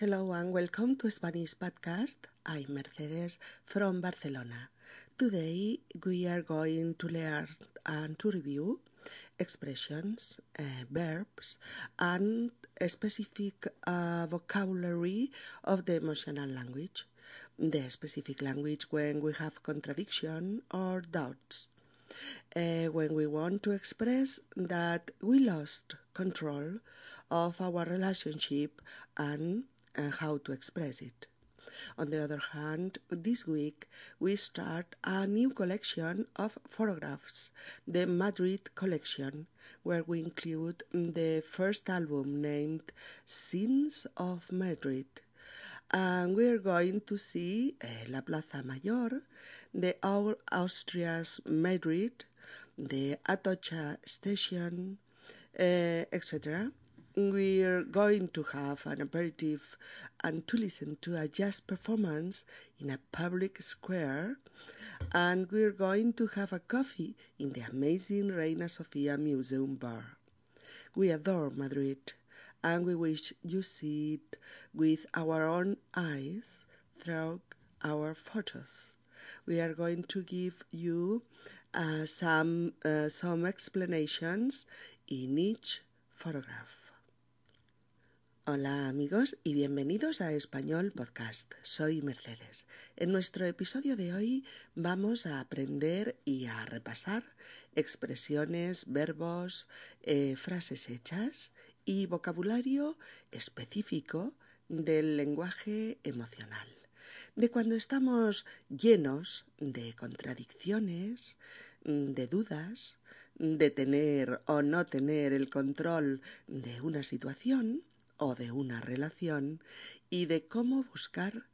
Hello and welcome to Spanish Podcast. I'm Mercedes from Barcelona. Today we are going to learn and to review expressions, uh, verbs, and a specific uh, vocabulary of the emotional language. The specific language when we have contradiction or doubts. Uh, when we want to express that we lost control of our relationship and uh, how to express it. On the other hand, this week we start a new collection of photographs, the Madrid collection, where we include the first album named Scenes of Madrid. And we're going to see uh, La Plaza Mayor, the Old Austria's Madrid, the Atocha station, uh, etc we're going to have an aperitif and to listen to a jazz performance in a public square. And we're going to have a coffee in the amazing Reina Sofia Museum Bar. We adore Madrid and we wish you see it with our own eyes through our photos. We are going to give you uh, some, uh, some explanations in each photograph. Hola amigos y bienvenidos a Español Podcast. Soy Mercedes. En nuestro episodio de hoy vamos a aprender y a repasar expresiones, verbos, eh, frases hechas y vocabulario específico del lenguaje emocional. De cuando estamos llenos de contradicciones, de dudas, de tener o no tener el control de una situación, o de una relación y de cómo buscar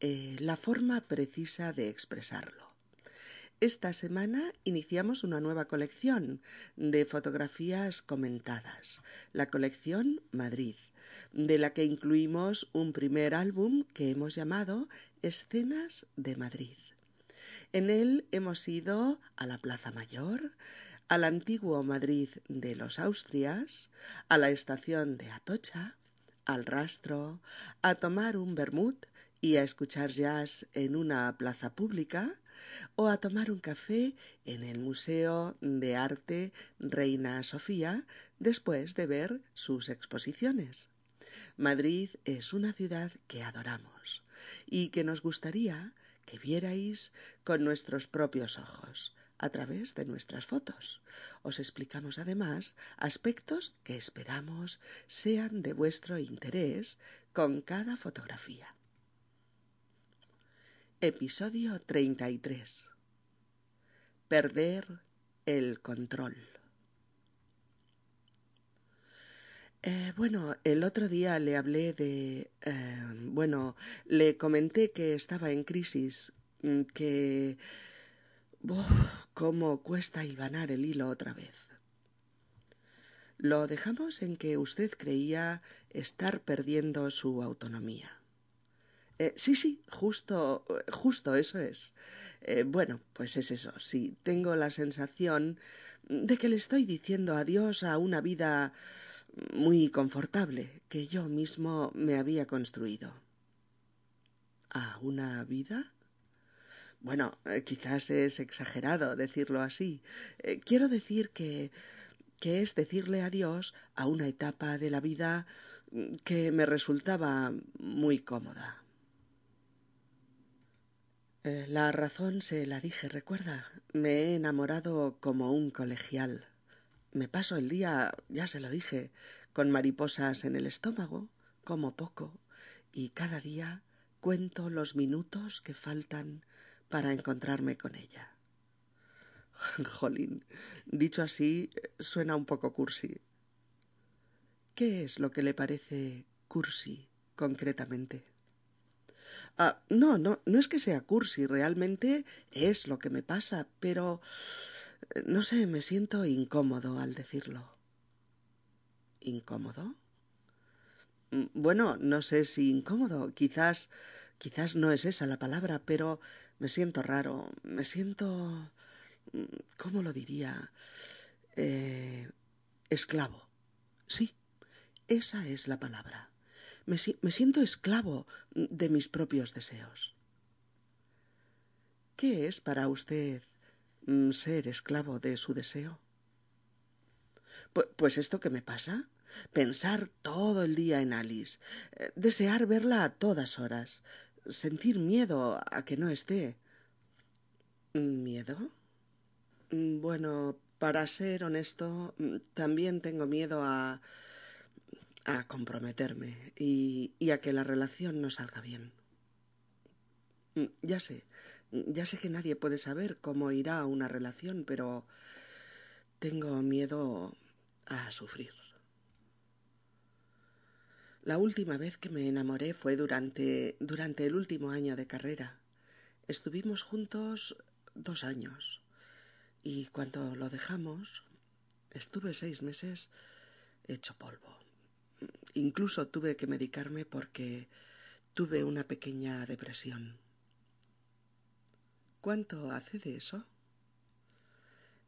eh, la forma precisa de expresarlo. Esta semana iniciamos una nueva colección de fotografías comentadas, la colección Madrid, de la que incluimos un primer álbum que hemos llamado Escenas de Madrid. En él hemos ido a la Plaza Mayor, al antiguo Madrid de los Austrias, a la estación de Atocha, al rastro, a tomar un vermut y a escuchar jazz en una plaza pública, o a tomar un café en el Museo de Arte Reina Sofía después de ver sus exposiciones. Madrid es una ciudad que adoramos y que nos gustaría que vierais con nuestros propios ojos a través de nuestras fotos. Os explicamos además aspectos que esperamos sean de vuestro interés con cada fotografía. Episodio 33. Perder el control. Eh, bueno, el otro día le hablé de... Eh, bueno, le comenté que estaba en crisis, mm, cómo cuesta hilvanar el hilo otra vez. Lo dejamos en que usted creía estar perdiendo su autonomía. Eh, sí, sí, justo, justo eso es. Eh, bueno, pues es eso, sí, tengo la sensación de que le estoy diciendo adiós a una vida muy confortable que yo mismo me había construido. ¿A una vida? Bueno, eh, quizás es exagerado decirlo así. Eh, quiero decir que que es decirle adiós a una etapa de la vida mm, que me resultaba muy cómoda. Eh, la razón se la dije, recuerda. Me he enamorado como un colegial. Me paso el día, ya se lo dije, con mariposas en el estómago, como poco, y cada día cuento los minutos que faltan para encontrarme con ella. Jolín, dicho así, suena un poco cursi. ¿Qué es lo que le parece cursi concretamente? Ah, no, no, no es que sea cursi, realmente es lo que me pasa, pero no sé, me siento incómodo al decirlo. ¿Incómodo? Mm, bueno, no sé si incómodo, quizás quizás no es esa la palabra, pero me siento raro, me siento... ¿Cómo lo diría? Eh, esclavo. Sí, esa es la palabra. me, siento esclavo de mis propios deseos. ¿Qué es para usted mm, ser esclavo de su deseo? Pues esto que me pasa, pensar todo el día en Alice, eh, desear verla a todas horas, sentir miedo a que no esté. ¿Miedo? Bueno, para ser honesto, también tengo miedo a a comprometerme y, y a que la relación no salga bien. Ya sé, ya sé que nadie puede saber cómo irá una relación, pero tengo miedo a sufrir. La última vez que me enamoré fue durante, durante el último año de carrera. Estuvimos juntos dos años y cuando lo dejamos estuve seis meses hecho polvo. Incluso tuve que medicarme porque tuve una pequeña depresión. ¿Cuánto hace de eso?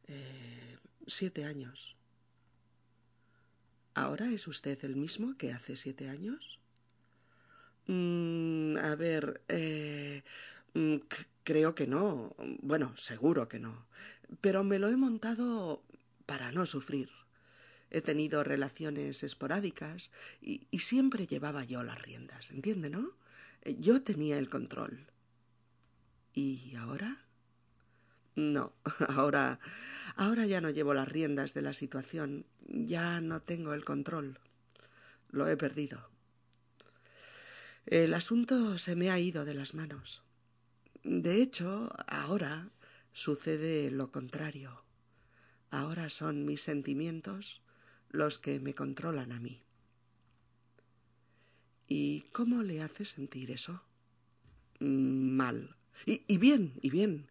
Eh, siete años. ¿Ahora es usted el mismo que hace siete años? Mm, a ver, eh, mm, creo que no. Bueno, seguro que no. Pero me lo he montado para no sufrir. He tenido relaciones esporádicas y, siempre llevaba yo las riendas, ¿entiende, no? Eh, yo tenía el control. ¿Y ahora? No, ahora, ahora ya no llevo las riendas de la situación, ya no tengo el control. Lo he perdido. El asunto se me ha ido de las manos. De hecho, ahora sucede lo contrario. Ahora son mis sentimientos los que me controlan a mí. ¿Y cómo le hace sentir eso? Mm, mal. Y, bien, y bien.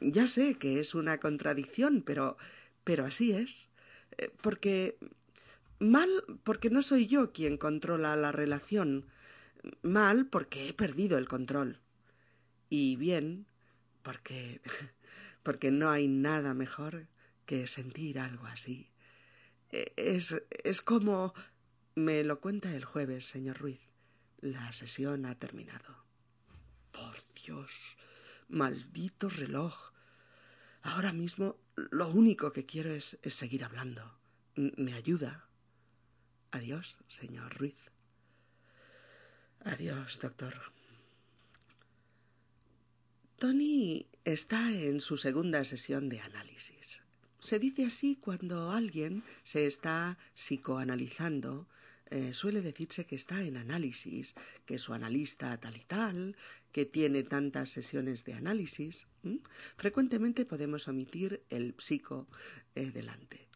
Ya sé que es una contradicción, pero, pero así es. Eh, porque mal porque no soy yo quien controla la relación. Mal porque he perdido el control. Y bien porque porque no hay nada mejor que sentir algo así. Es, es como... Me lo cuenta el jueves, señor Ruiz. La sesión ha terminado. Por Dios. Maldito reloj. Ahora mismo lo único que quiero es, seguir hablando. ¿Me ayuda? Adiós, señor Ruiz. Adiós, doctor. Tony está en su segunda sesión de análisis. Se dice así cuando alguien se está psicoanalizando, eh, suele decirse que está en análisis, que su analista tal y tal, que tiene tantas sesiones de análisis. Frecuentemente podemos omitir el psico eh, delante.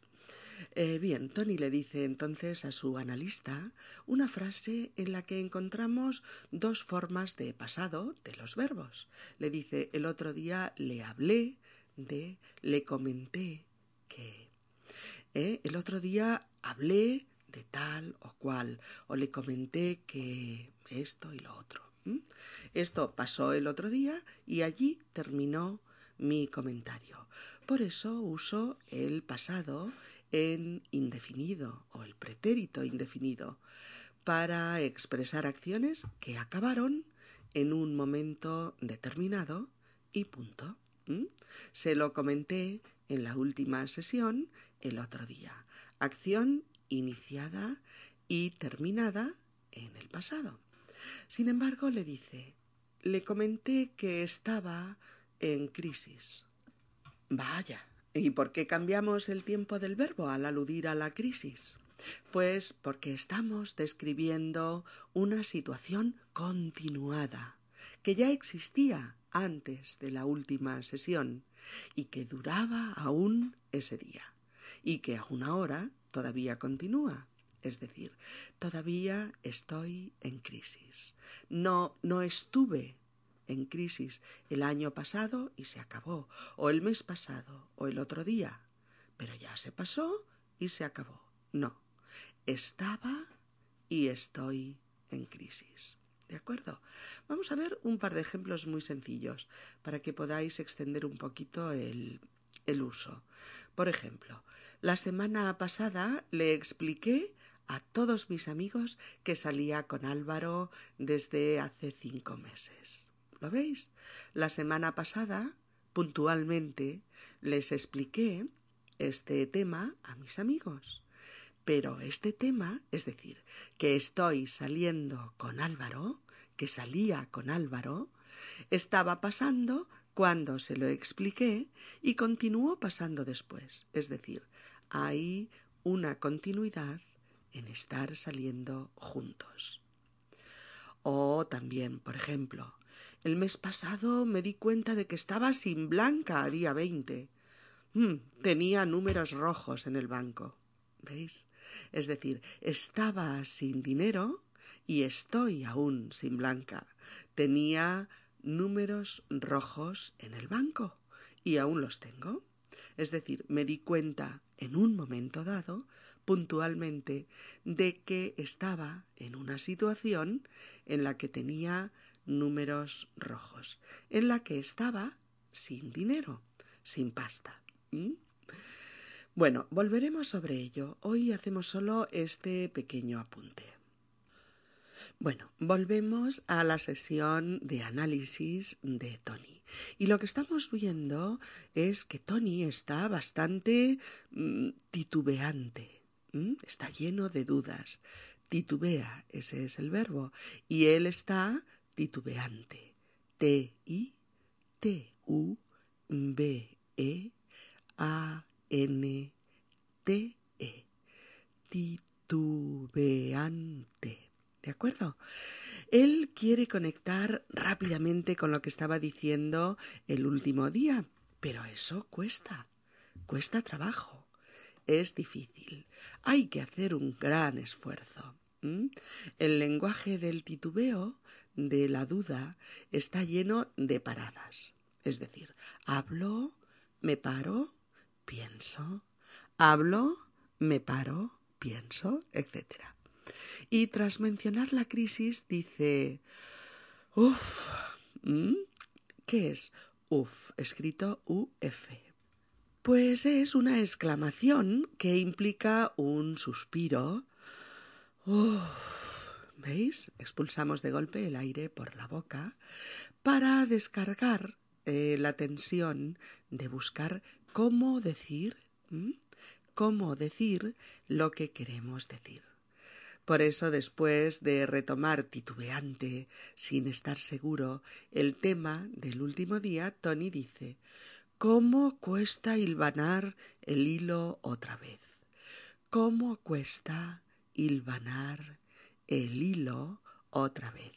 Eh, bien, Tony le dice entonces a su analista una frase en la que encontramos dos formas de pasado de los verbos. Le dice el otro día le hablé de, le comenté ¿eh? El otro día hablé de tal o cual, o le comenté que esto y lo otro. Esto pasó el otro día y allí terminó mi comentario. Por eso uso el pasado en indefinido o el pretérito indefinido para expresar acciones que acabaron en un momento determinado y punto. Se lo comenté en la última sesión el otro día. Acción iniciada y terminada en el pasado. Sin embargo, le dice, le comenté que estaba en crisis. Vaya, ¿y por qué cambiamos el tiempo del verbo al aludir a la crisis? Pues porque estamos describiendo una situación continuada, que ya existía antes de la última sesión y que duraba aún ese día y que aún ahora todavía continúa. Es decir, todavía estoy en crisis. No, no estuve en crisis el año pasado y se acabó, o el mes pasado, o el otro día, pero ya se pasó y se acabó. No, estaba y estoy en crisis. ¿De acuerdo? Vamos a ver un par de ejemplos muy sencillos para que podáis extender un poquito el, el uso. Por ejemplo, la semana pasada le expliqué a todos mis amigos que salía con Álvaro desde hace cinco meses. ¿Lo veis? La semana pasada, puntualmente, les expliqué este tema a mis amigos. Pero este tema, es decir, que estoy saliendo con Álvaro, que salía con Álvaro, estaba pasando cuando se lo expliqué y continuó pasando después. Es decir, hay una continuidad en estar saliendo juntos. O también, por ejemplo, el mes pasado me di cuenta de que estaba sin Blanca a día 20. Mm, tenía números rojos en el banco. ¿Veis? Es decir, estaba sin dinero y estoy aún sin Blanca. Tenía números rojos en el banco y aún los tengo. Es decir, me di cuenta en un momento dado, puntualmente, de que estaba en una situación en la que tenía números rojos, en la que estaba sin dinero, sin pasta. Bueno, volveremos sobre ello. Hoy hacemos solo este pequeño apunte. Bueno, volvemos a la sesión de análisis de Tony. Y lo que estamos viendo es que Tony está bastante mm, titubeante, está lleno de dudas. Titubea, ese es el verbo, y él está titubeante. T-I-T-U-B-E-A-N-T-E. Titubeante. ¿De acuerdo? Él quiere conectar rápidamente con lo que estaba diciendo el último día, pero eso cuesta, cuesta trabajo, es difícil, hay que hacer un gran esfuerzo. El lenguaje del titubeo, de la duda, está lleno de paradas. Es decir, hablo, me paro, pienso, hablo, me paro, pienso, etc. Y tras mencionar la crisis dice, uff, ¿qué es? Uf, escrito UF. Pues es una exclamación que implica un suspiro. ¿Veis? Expulsamos de golpe el aire por la boca para descargar eh, la tensión de buscar cómo decir, cómo decir lo que queremos decir. Por eso, después de retomar titubeante, sin estar seguro, el tema del último día, Tony dice ¿Cómo cuesta hilvanar el hilo otra vez? ¿Cómo cuesta hilvanar el hilo otra vez?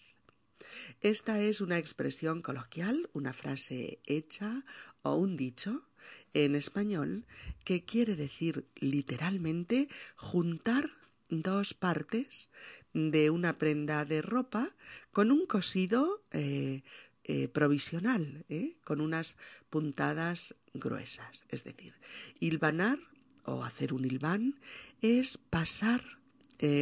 Esta es una expresión coloquial, una frase hecha o un dicho en español que quiere decir literalmente juntar dos partes de una prenda de ropa con un cosido eh, eh, provisional, ¿eh? con unas puntadas gruesas. Es decir, hilvanar o hacer un hilván es pasar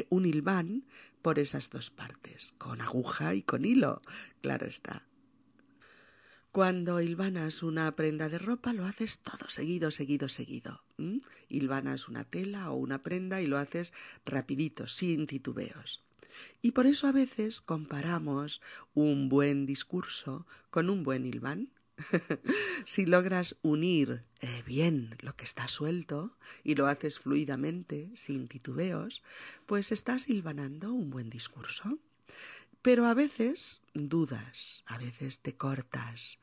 un hilván por esas dos partes, con aguja y con hilo, claro está. Cuando hilvanas una prenda de ropa lo haces todo seguido, seguido, seguido. Hilvanas una tela o una prenda y lo haces rapidito, sin titubeos. Y por eso a veces comparamos un buen discurso con un buen hilván. si logras unir eh, bien lo que está suelto y lo haces fluidamente, sin titubeos, pues estás hilvanando un buen discurso. Pero a veces dudas, a veces te cortas,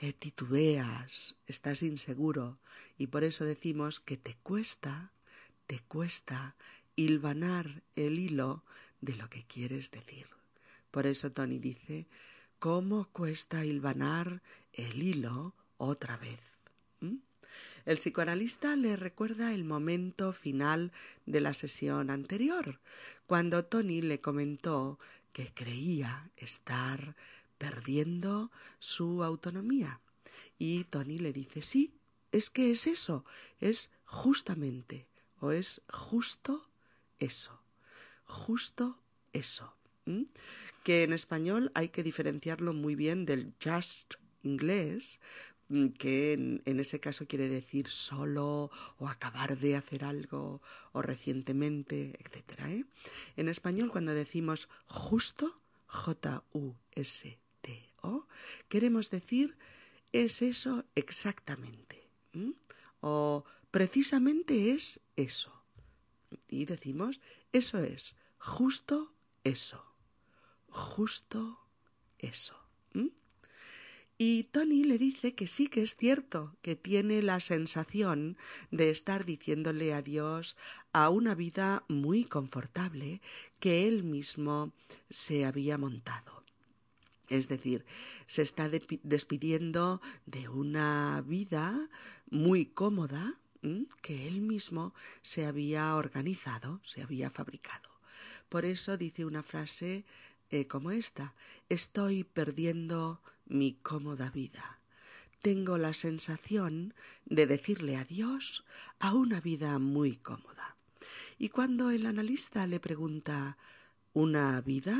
eh, titubeas, estás inseguro y por eso decimos que te cuesta, te cuesta hilvanar el hilo de lo que quieres decir. Por eso Tony dice, ¿cómo cuesta hilvanar el hilo otra vez? ¿Mm? El psicoanalista le recuerda el momento final de la sesión anterior, cuando Tony le comentó que creía estar perdiendo su autonomía. Y Tony le dice, sí, es que es eso, es justamente, o es justo eso, justo eso. Que en español hay que diferenciarlo muy bien del just inglés, que en, ese caso quiere decir solo o acabar de hacer algo o recientemente, etc. ¿eh? En español cuando decimos justo, J-U-S-T-O, queremos decir es eso exactamente. O precisamente es eso. Y decimos, eso es, justo eso. Justo eso. Y Tony le dice que sí que es cierto, que tiene la sensación de estar diciéndole adiós a una vida muy confortable que él mismo se había montado. Es decir, se está despidiendo de una vida muy cómoda que él mismo se había organizado, se había fabricado. Por eso dice una frase eh, como esta, estoy perdiendo mi cómoda vida. Tengo la sensación de decirle adiós a una vida muy cómoda. Y cuando el analista le pregunta ¿Una vida?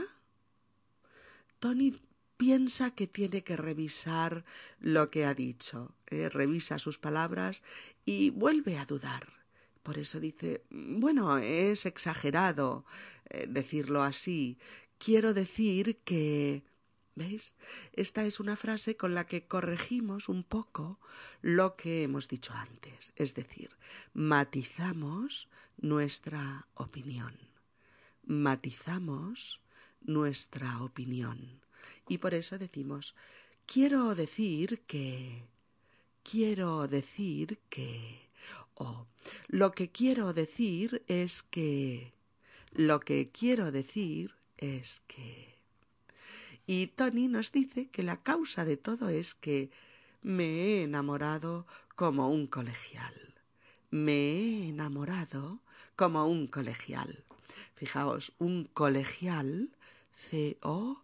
Tony piensa que tiene que revisar lo que ha dicho, revisa sus palabras y vuelve a dudar. Por eso dice, bueno, es exagerado eh, decirlo así. Quiero decir que ¿Veis? Esta es una frase con la que corregimos un poco lo que hemos dicho antes, es decir, matizamos nuestra opinión. Matizamos nuestra opinión. Y por eso decimos, quiero decir que, quiero decir que, o lo que quiero decir es que, lo que quiero decir es que. Y Tony nos dice que la causa de todo es que me he enamorado como un colegial. Me he enamorado como un colegial. Fijaos, un colegial, C-O-L-E-G-I-A-L,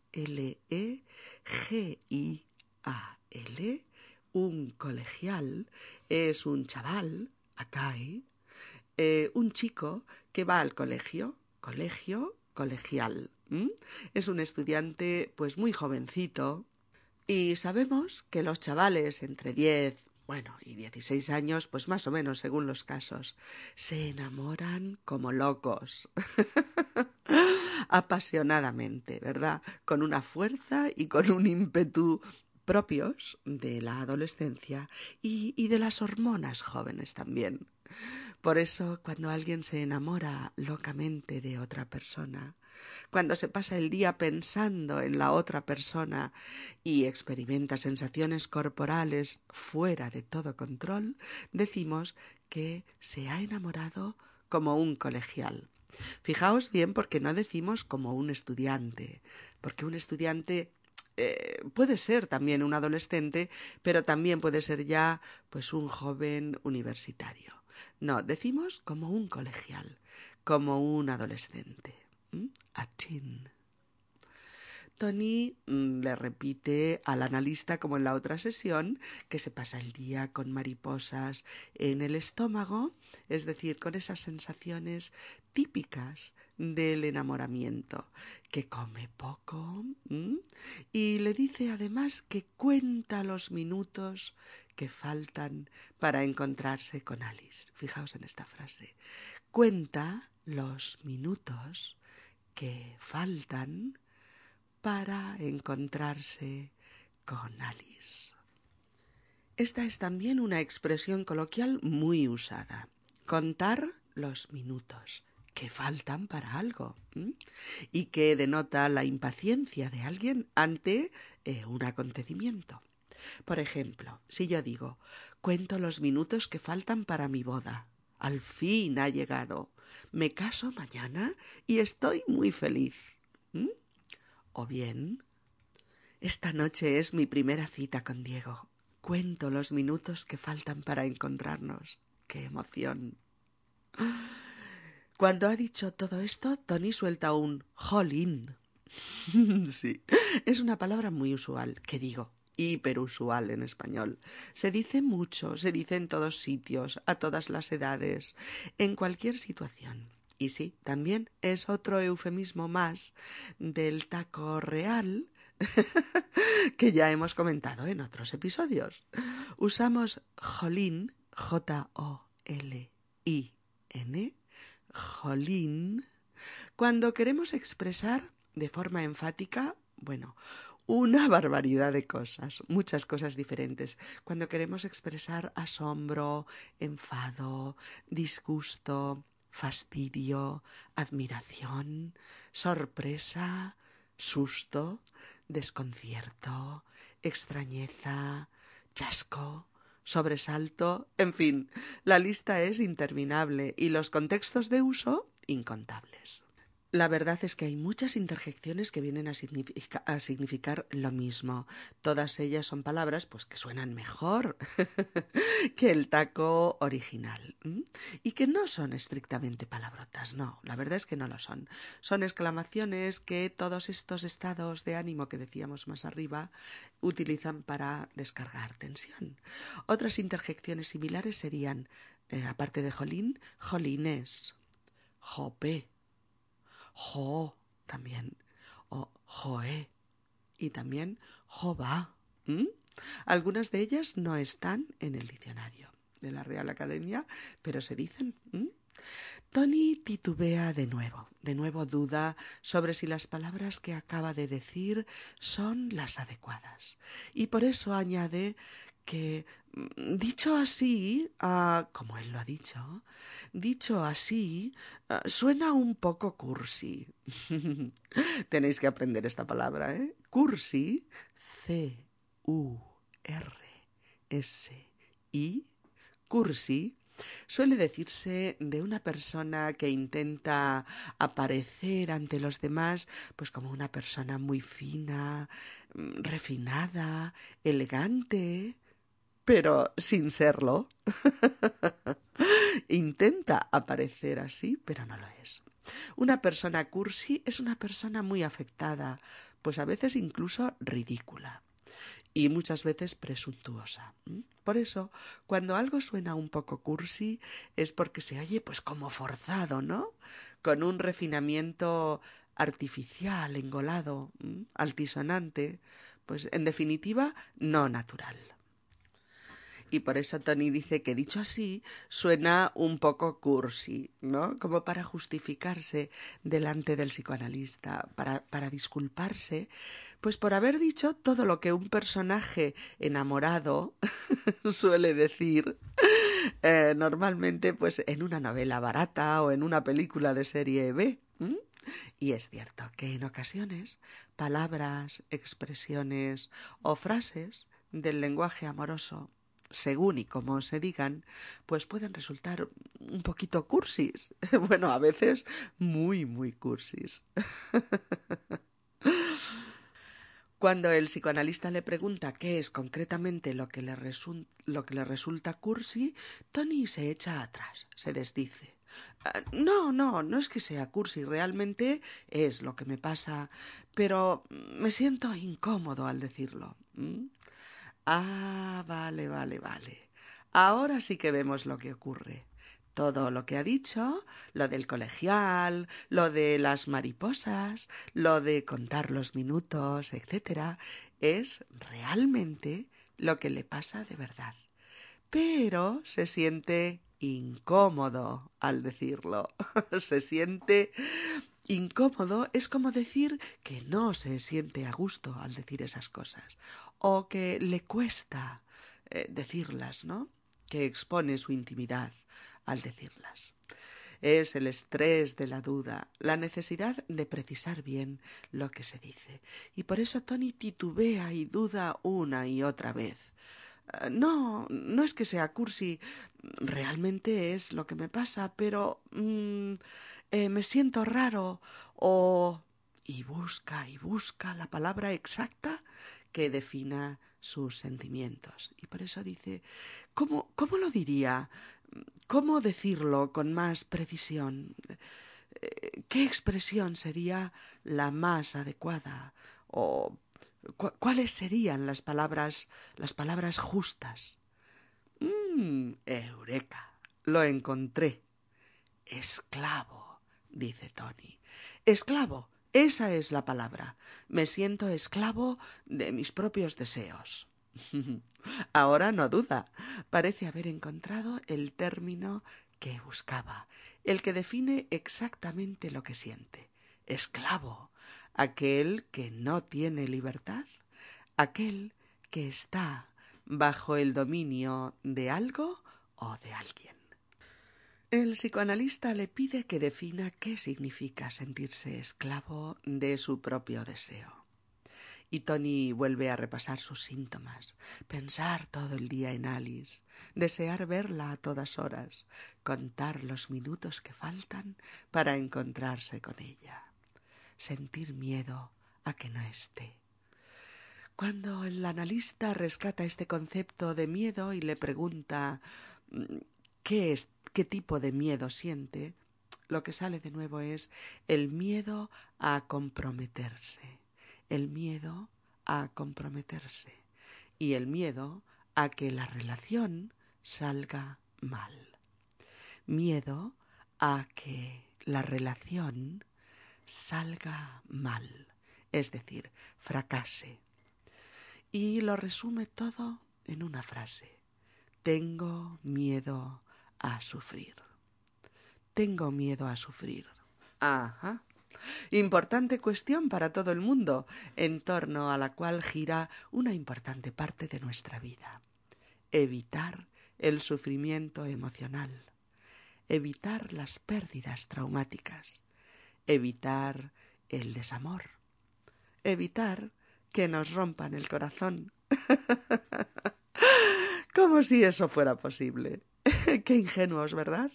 un colegial es un chaval, acá, eh, un chico que va al colegio, colegio, colegial. Es un estudiante pues muy jovencito y sabemos que los chavales entre 10, bueno, y 16 años, pues más o menos según los casos, se enamoran como locos. apasionadamente, ¿verdad? Con una fuerza y con un ímpetu propios de la adolescencia y, de las hormonas jóvenes también. Por eso, cuando alguien se enamora locamente de otra persona, cuando se pasa el día pensando en la otra persona y experimenta sensaciones corporales fuera de todo control, decimos que se ha enamorado como un colegial. Fijaos bien porque no decimos como un estudiante, porque un estudiante eh, puede ser también un adolescente, pero también puede ser ya pues un joven universitario. No, decimos como un colegial, como un adolescente. A chin. Tony mm, le repite al analista, como en la otra sesión, que se pasa el día con mariposas en el estómago, es decir, con esas sensaciones típicas del enamoramiento, que come poco y le dice además que cuenta los minutos que faltan para encontrarse con Alice. Fijaos en esta frase. Cuenta los minutos que faltan para encontrarse con Alice. Esta es también una expresión coloquial muy usada. Contar los minutos que faltan para algo y que denota la impaciencia de alguien ante eh, un acontecimiento. Por ejemplo, si yo digo, cuento los minutos que faltan para mi boda. Al fin ha llegado. Me caso mañana y estoy muy feliz. O bien, esta noche es mi primera cita con Diego. Cuento los minutos que faltan para encontrarnos. ¡Qué emoción! Cuando ha dicho todo esto, Tony suelta un jolín. sí, es una palabra muy usual, que digo, hiperusual en español. Se dice mucho, se dice en todos sitios, a todas las edades, en cualquier situación. Y sí, también es otro eufemismo más del taco real que ya hemos comentado en otros episodios. Usamos jolín, J-O-L-I-N, jolín, cuando queremos expresar de forma enfática, bueno, una barbaridad de cosas, muchas cosas diferentes. Cuando queremos expresar asombro, enfado, disgusto, fastidio, admiración, sorpresa, susto, desconcierto, extrañeza, chasco, sobresalto, en fin, la lista es interminable y los contextos de uso incontables. La verdad es que hay muchas interjecciones que vienen a, significar lo mismo. Todas ellas son palabras pues que suenan mejor que el taco original y que no son estrictamente palabrotas, no, la verdad es que no lo son. Son exclamaciones que todos estos estados de ánimo que decíamos más arriba utilizan para descargar tensión. Otras interjecciones similares serían, eh, aparte de jolín, jolines, jope, Jo también, o Joé y también Jova. Algunas de ellas no están en el diccionario de la Real Academia, pero se dicen. Tony titubea de nuevo, de nuevo duda sobre si las palabras que acaba de decir son las adecuadas. Y por eso añade que mm, dicho así, ah, como él lo ha dicho, dicho así, ah, suena un poco cursi. Tenéis que aprender esta palabra, ¿eh? Cursi, C-U-R-S-I, cursi, Suele decirse de una persona que intenta aparecer ante los demás pues como una persona muy fina, mm, refinada, elegante, pero sin serlo. Intenta aparecer así, pero no lo es. Una persona cursi es una persona muy afectada, pues a veces incluso ridícula y muchas veces presuntuosa. Por eso, cuando algo suena un poco cursi, es porque se oye pues como forzado, ¿no? Con un refinamiento artificial, engolado, altisonante, pues en definitiva, no natural y por eso Tony dice que dicho así suena un poco cursi, ¿no? Como para justificarse delante del psicoanalista, para, para disculparse, pues por haber dicho todo lo que un personaje enamorado suele decir eh, normalmente pues en una novela barata o en una película de serie B. Y es cierto que en ocasiones palabras, expresiones o frases del lenguaje amoroso según y como se digan, pues pueden resultar un poquito cursis. Bueno, a veces muy, muy cursis. Cuando el psicoanalista le pregunta qué es concretamente lo que, le lo que le resulta cursi, Tony se echa atrás, se desdice. Ah, no, no, no es que sea cursi, realmente es lo que me pasa, pero me siento incómodo al decirlo. Ah, vale, vale, vale. Ahora sí que vemos lo que ocurre. Todo lo que ha dicho, lo del colegial, lo de las mariposas, lo de contar los minutos, etcétera, es realmente lo que le pasa de verdad. Pero se siente incómodo al decirlo. se siente incómodo es como decir que no se siente a gusto al decir esas cosas o que le cuesta eh, decirlas, ¿no? Que expone su intimidad al decirlas. Es el estrés de la duda, la necesidad de precisar bien lo que se dice. Y por eso Tony titubea y duda una y otra vez. Eh, no, no es que sea cursi, realmente es lo que me pasa, pero mm, eh, me siento raro o... y busca y busca la palabra exacta que defina sus sentimientos. Y por eso dice, ¿cómo, cómo lo diría? ¿Cómo decirlo con más precisión? Eh, ¿Qué expresión sería la más adecuada? ¿O cuáles serían las palabras, las palabras justas? Mm, eureka, lo encontré. Esclavo, dice Tony. Esclavo Esa es la palabra. Me siento esclavo de mis propios deseos. Ahora no duda. Parece haber encontrado el término que buscaba, el que define exactamente lo que siente. Esclavo, aquel que no tiene libertad, aquel que está bajo el dominio de algo o de alguien. El psicoanalista le pide que defina qué significa sentirse esclavo de su propio deseo. Y Tony vuelve a repasar sus síntomas, pensar todo el día en Alice, desear verla a todas horas, contar los minutos que faltan para encontrarse con ella, sentir miedo a que no esté. Cuando el analista rescata este concepto de miedo y le pregunta qué, es, qué tipo de miedo siente, lo que sale de nuevo es el miedo a comprometerse el miedo a comprometerse y el miedo a que la relación salga mal. Miedo a que la relación salga mal, es decir, fracase. Y lo resume todo en una frase. Tengo miedo a sufrir. Tengo miedo a sufrir. Ajá. Importante cuestión para todo el mundo, en torno a la cual gira una importante parte de nuestra vida. Evitar el sufrimiento emocional, evitar las pérdidas traumáticas, evitar el desamor, evitar que nos rompan el corazón. Como si eso fuera posible. Qué ingenuos, ¿verdad?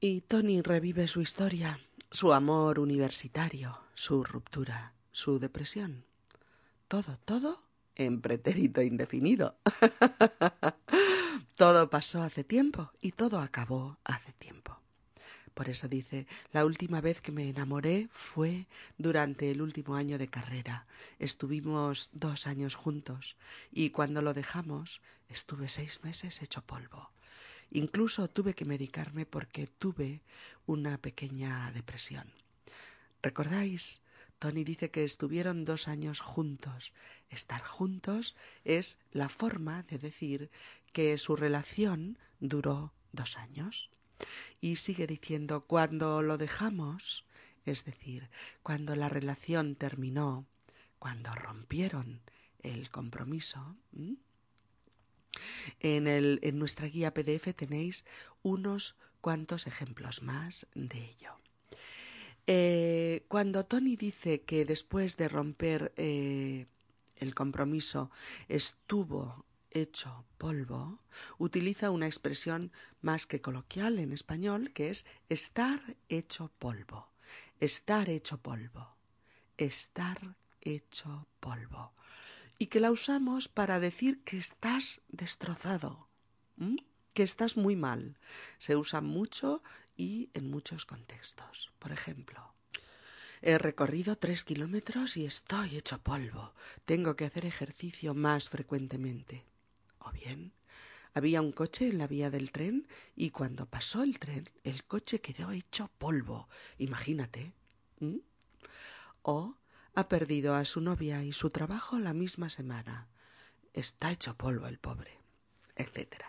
Y Tony revive su historia su amor universitario, su ruptura, su depresión. Todo, todo en pretérito indefinido. todo pasó hace tiempo y todo acabó hace tiempo. Por eso dice, la última vez que me enamoré fue durante el último año de carrera. Estuvimos dos años juntos y cuando lo dejamos estuve seis meses hecho polvo. Incluso tuve que medicarme porque tuve una pequeña depresión. ¿Recordáis? Tony dice que estuvieron dos años juntos. Estar juntos es la forma de decir que su relación duró dos años. Y sigue diciendo, cuando lo dejamos, es decir, cuando la relación terminó, cuando rompieron el compromiso, en, el, en nuestra guía PDF tenéis unos cuantos ejemplos más de ello. Eh, cuando Tony dice que después de romper eh, el compromiso estuvo hecho polvo, utiliza una expresión más que coloquial en español que es estar hecho polvo. Estar hecho polvo. Estar hecho polvo y que la usamos para decir que estás destrozado, que estás muy mal. Se usa mucho y en muchos contextos. Por ejemplo, he recorrido tres kilómetros y estoy hecho polvo. Tengo que hacer ejercicio más frecuentemente. O bien, había un coche en la vía del tren y cuando pasó el tren, el coche quedó hecho polvo. Imagínate. O ha perdido a su novia y su trabajo la misma semana. Está hecho polvo el pobre, etc.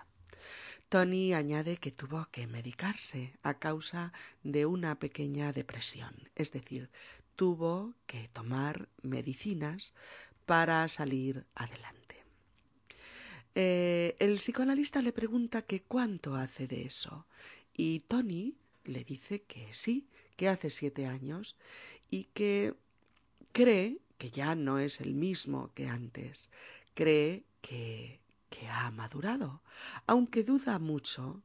Tony añade que tuvo que medicarse a causa de una pequeña depresión, es decir, tuvo que tomar medicinas para salir adelante. Eh, el psicoanalista le pregunta que cuánto hace de eso y Tony le dice que sí, que hace siete años y que cree que ya no es el mismo que antes, cree que, que ha madurado, aunque duda mucho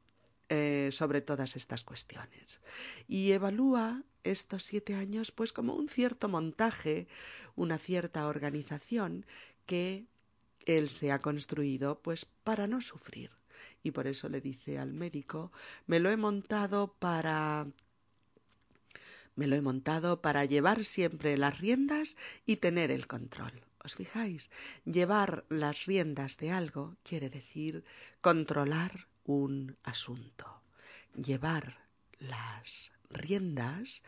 eh, sobre todas estas cuestiones. Y evalúa estos siete años pues como un cierto montaje, una cierta organización que él se ha construido pues para no sufrir. Y por eso le dice al médico, me lo he montado para me lo he montado para llevar siempre las riendas y tener el control. ¿Os fijáis? Llevar las riendas de algo quiere decir controlar un asunto. Llevar las riendas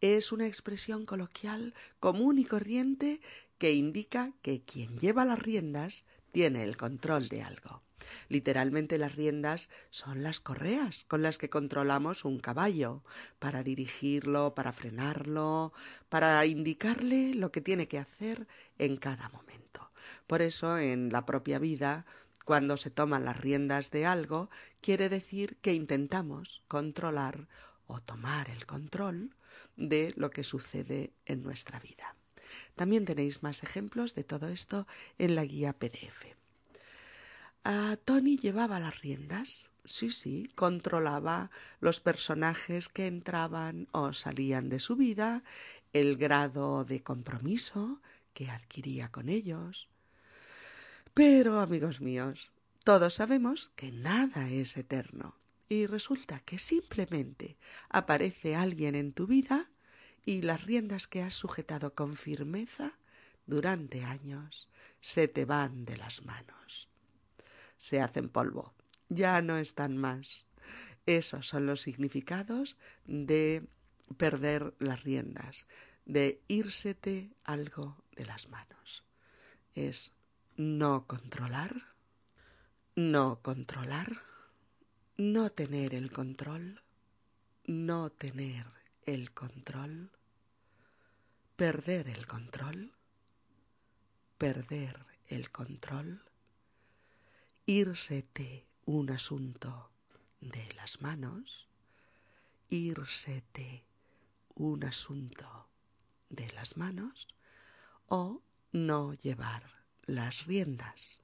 es una expresión coloquial común y corriente que indica que quien lleva las riendas tiene el control de algo. Literalmente las riendas son las correas con las que controlamos un caballo para dirigirlo, para frenarlo, para indicarle lo que tiene que hacer en cada momento. Por eso en la propia vida cuando se toman las riendas de algo, quiere decir que intentamos controlar o tomar el control de lo que sucede en nuestra vida. También tenéis más ejemplos de todo esto en la guía PDF. A Tony llevaba las riendas. Sí, sí, controlaba los personajes que entraban o salían de su vida, el grado de compromiso que adquiría con ellos. Pero, amigos míos, todos sabemos que nada es eterno y resulta que simplemente aparece alguien en tu vida y las riendas que has sujetado con firmeza durante años se te van de las manos. Se hacen polvo, ya no están más. Esos son los significados de perder las riendas, de írsete algo de las manos. Es no controlar, no controlar, no tener el control, no tener el control, perder el control, perder el control, írsete un asunto de las manos, írsete un asunto de las manos o no llevar las riendas,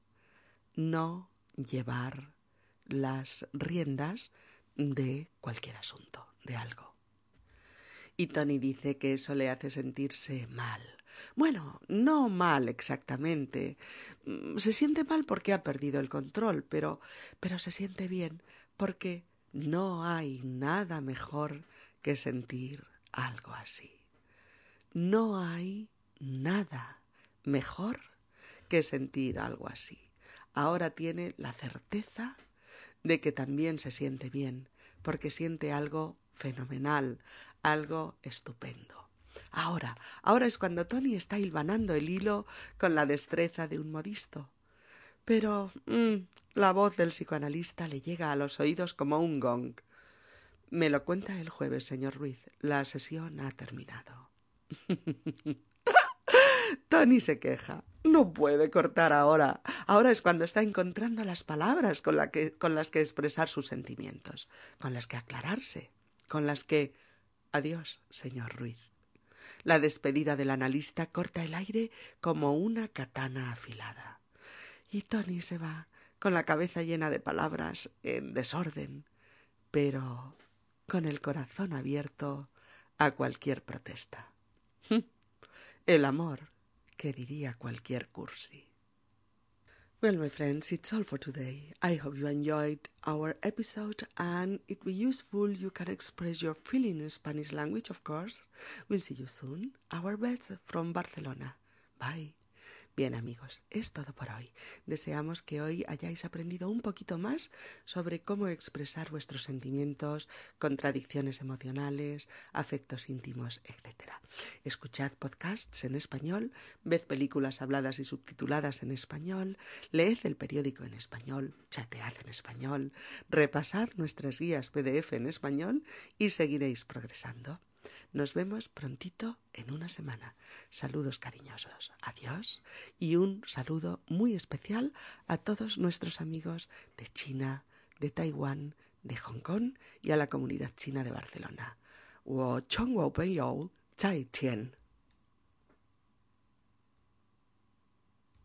no llevar las riendas de cualquier asunto, de algo. Y Tony dice que eso le hace sentirse mal. Bueno, no mal exactamente. Mm, se siente mal porque ha perdido el control, pero, pero se siente bien porque no hay nada mejor que sentir algo así. No hay nada mejor que sentir algo así. Ahora tiene la certeza de que también se siente bien, porque siente algo fenomenal, algo estupendo. Ahora, ahora es cuando Tony está hilvanando el hilo con la destreza de un modisto. Pero mm, la voz del psicoanalista le llega a los oídos como un gong. Me lo cuenta el jueves, señor Ruiz. La sesión ha terminado. Tony se queja. No puede cortar ahora. Ahora es cuando está encontrando las palabras con, con las que expresar sus sentimientos, con las que aclararse, con las que. Adiós, señor Ruiz. La despedida del analista corta el aire como una katana afilada. Y Tony se va, con la cabeza llena de palabras, en desorden, pero con el corazón abierto a cualquier protesta. El amor que diría cualquier cursi. Well, my friends, it's all for today. I hope you enjoyed our episode and it be useful. You can express your feeling in Spanish language, of course. We'll see you soon. Our best from Barcelona. Bye. Bien amigos, es todo por hoy. Deseamos que hoy hayáis aprendido un poquito más sobre cómo expresar vuestros sentimientos, contradicciones emocionales, afectos íntimos, etc. Escuchad podcasts en español, ved películas habladas y subtituladas en español, leed el periódico en español, chatead en español, repasad nuestras guías PDF en español y seguiréis progresando. Nos vemos prontito en una semana. Saludos cariñosos. Adiós. Y un saludo muy especial a todos nuestros amigos de China, de Taiwán, de Hong Kong y a la comunidad china de Barcelona.